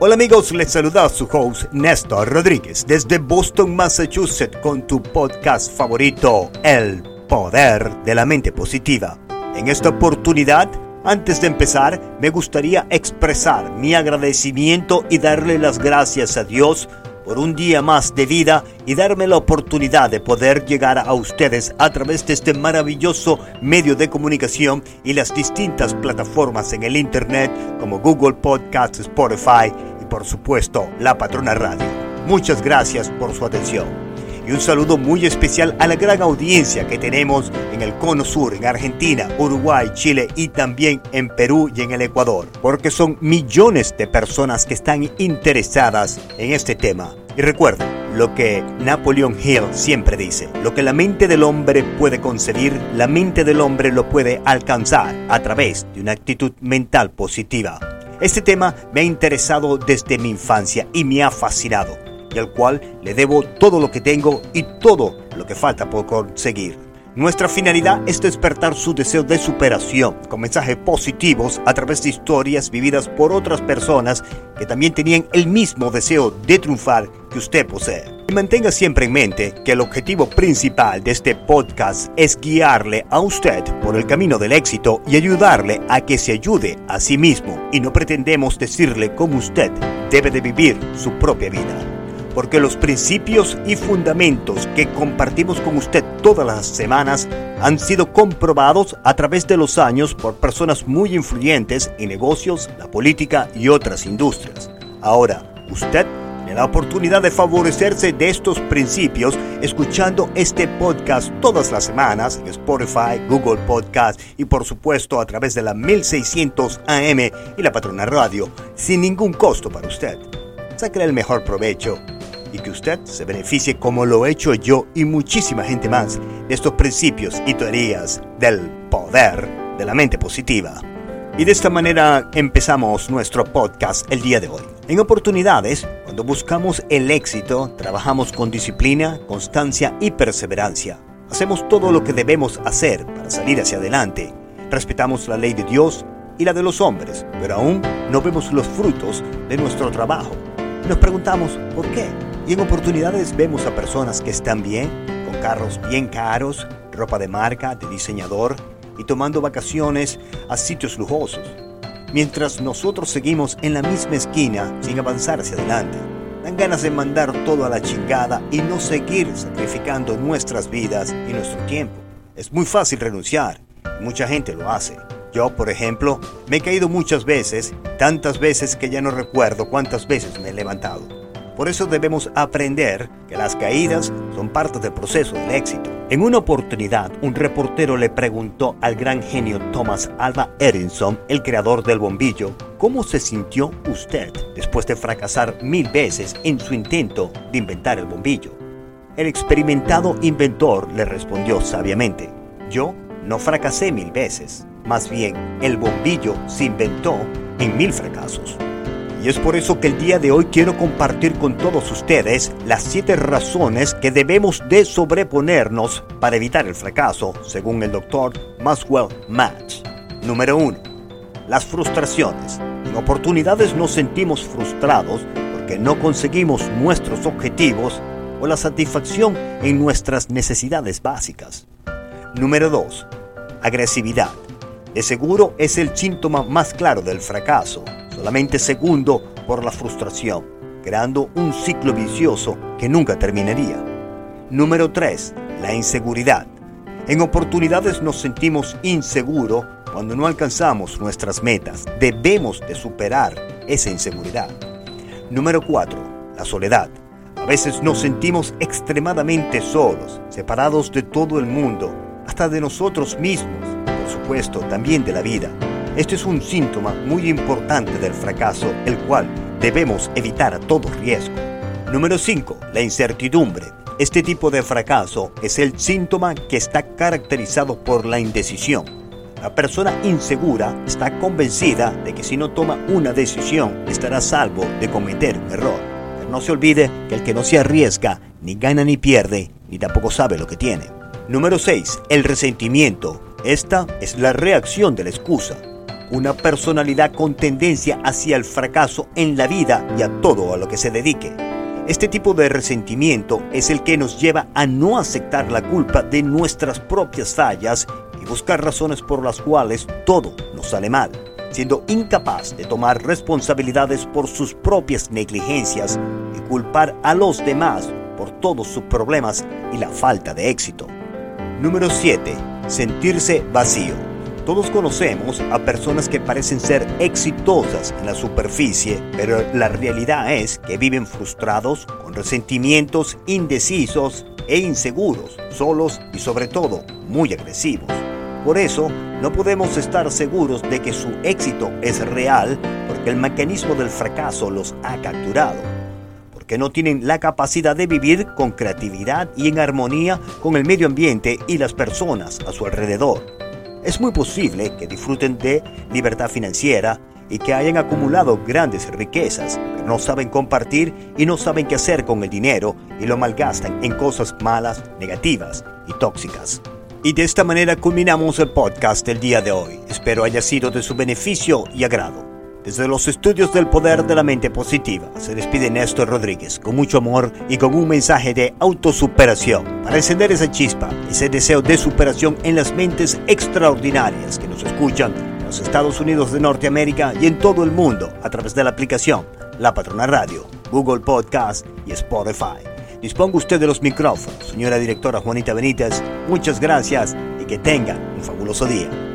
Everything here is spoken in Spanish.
Hola amigos, les saluda su host Néstor Rodríguez desde Boston, Massachusetts con tu podcast favorito, El Poder de la Mente Positiva. En esta oportunidad, antes de empezar, me gustaría expresar mi agradecimiento y darle las gracias a Dios por un día más de vida y darme la oportunidad de poder llegar a ustedes a través de este maravilloso medio de comunicación y las distintas plataformas en el Internet como Google Podcasts, Spotify por supuesto la Patrona Radio. Muchas gracias por su atención y un saludo muy especial a la gran audiencia que tenemos en el Cono Sur, en Argentina, Uruguay, Chile y también en Perú y en el Ecuador, porque son millones de personas que están interesadas en este tema. Y recuerden lo que Napoleon Hill siempre dice, lo que la mente del hombre puede concebir, la mente del hombre lo puede alcanzar a través de una actitud mental positiva. Este tema me ha interesado desde mi infancia y me ha fascinado y al cual le debo todo lo que tengo y todo lo que falta por conseguir. Nuestra finalidad es despertar su deseo de superación con mensajes positivos a través de historias vividas por otras personas que también tenían el mismo deseo de triunfar que usted posee. Mantenga siempre en mente que el objetivo principal de este podcast es guiarle a usted por el camino del éxito y ayudarle a que se ayude a sí mismo y no pretendemos decirle cómo usted debe de vivir su propia vida porque los principios y fundamentos que compartimos con usted todas las semanas han sido comprobados a través de los años por personas muy influyentes en negocios, la política y otras industrias. Ahora, usted la oportunidad de favorecerse de estos principios escuchando este podcast todas las semanas en Spotify, Google Podcast y por supuesto a través de la 1600 AM y la Patrona Radio sin ningún costo para usted. Sáquele el mejor provecho y que usted se beneficie como lo he hecho yo y muchísima gente más de estos principios y teorías del poder de la mente positiva. Y de esta manera empezamos nuestro podcast el día de hoy. En oportunidades, cuando buscamos el éxito, trabajamos con disciplina, constancia y perseverancia. Hacemos todo lo que debemos hacer para salir hacia adelante. Respetamos la ley de Dios y la de los hombres, pero aún no vemos los frutos de nuestro trabajo. Nos preguntamos, ¿por qué? Y en oportunidades vemos a personas que están bien, con carros bien caros, ropa de marca, de diseñador y tomando vacaciones a sitios lujosos. Mientras nosotros seguimos en la misma esquina sin avanzar hacia adelante. Dan ganas de mandar todo a la chingada y no seguir sacrificando nuestras vidas y nuestro tiempo. Es muy fácil renunciar. Mucha gente lo hace. Yo, por ejemplo, me he caído muchas veces, tantas veces que ya no recuerdo cuántas veces me he levantado. Por eso debemos aprender que las caídas son parte del proceso del éxito. En una oportunidad, un reportero le preguntó al gran genio Thomas Alva Edison, el creador del bombillo, ¿cómo se sintió usted después de fracasar mil veces en su intento de inventar el bombillo? El experimentado inventor le respondió sabiamente, yo no fracasé mil veces, más bien el bombillo se inventó en mil fracasos. Y es por eso que el día de hoy quiero compartir con todos ustedes las siete razones que debemos de sobreponernos para evitar el fracaso, según el doctor Maxwell Match. Número 1. Las frustraciones. En oportunidades nos sentimos frustrados porque no conseguimos nuestros objetivos o la satisfacción en nuestras necesidades básicas. Número 2. Agresividad. De seguro es el síntoma más claro del fracaso solamente segundo por la frustración, creando un ciclo vicioso que nunca terminaría. Número 3. La inseguridad. En oportunidades nos sentimos inseguros cuando no alcanzamos nuestras metas. Debemos de superar esa inseguridad. Número 4. La soledad. A veces nos sentimos extremadamente solos, separados de todo el mundo, hasta de nosotros mismos, por supuesto, también de la vida. Este es un síntoma muy importante del fracaso, el cual debemos evitar a todo riesgo. Número 5. La incertidumbre. Este tipo de fracaso es el síntoma que está caracterizado por la indecisión. La persona insegura está convencida de que si no toma una decisión estará salvo de cometer un error. Pero no se olvide que el que no se arriesga ni gana ni pierde, ni tampoco sabe lo que tiene. Número 6. El resentimiento. Esta es la reacción de la excusa. Una personalidad con tendencia hacia el fracaso en la vida y a todo a lo que se dedique. Este tipo de resentimiento es el que nos lleva a no aceptar la culpa de nuestras propias fallas y buscar razones por las cuales todo nos sale mal, siendo incapaz de tomar responsabilidades por sus propias negligencias y culpar a los demás por todos sus problemas y la falta de éxito. Número 7. Sentirse vacío. Todos conocemos a personas que parecen ser exitosas en la superficie, pero la realidad es que viven frustrados, con resentimientos, indecisos e inseguros, solos y sobre todo muy agresivos. Por eso, no podemos estar seguros de que su éxito es real porque el mecanismo del fracaso los ha capturado, porque no tienen la capacidad de vivir con creatividad y en armonía con el medio ambiente y las personas a su alrededor. Es muy posible que disfruten de libertad financiera y que hayan acumulado grandes riquezas, pero no saben compartir y no saben qué hacer con el dinero y lo malgastan en cosas malas, negativas y tóxicas. Y de esta manera culminamos el podcast del día de hoy. Espero haya sido de su beneficio y agrado. Desde los estudios del poder de la mente positiva, se despide Néstor Rodríguez con mucho amor y con un mensaje de autosuperación para encender esa chispa, ese deseo de superación en las mentes extraordinarias que nos escuchan en los Estados Unidos de Norteamérica y en todo el mundo a través de la aplicación La Patrona Radio, Google Podcast y Spotify. Disponga usted de los micrófonos, señora directora Juanita Benítez. Muchas gracias y que tenga un fabuloso día.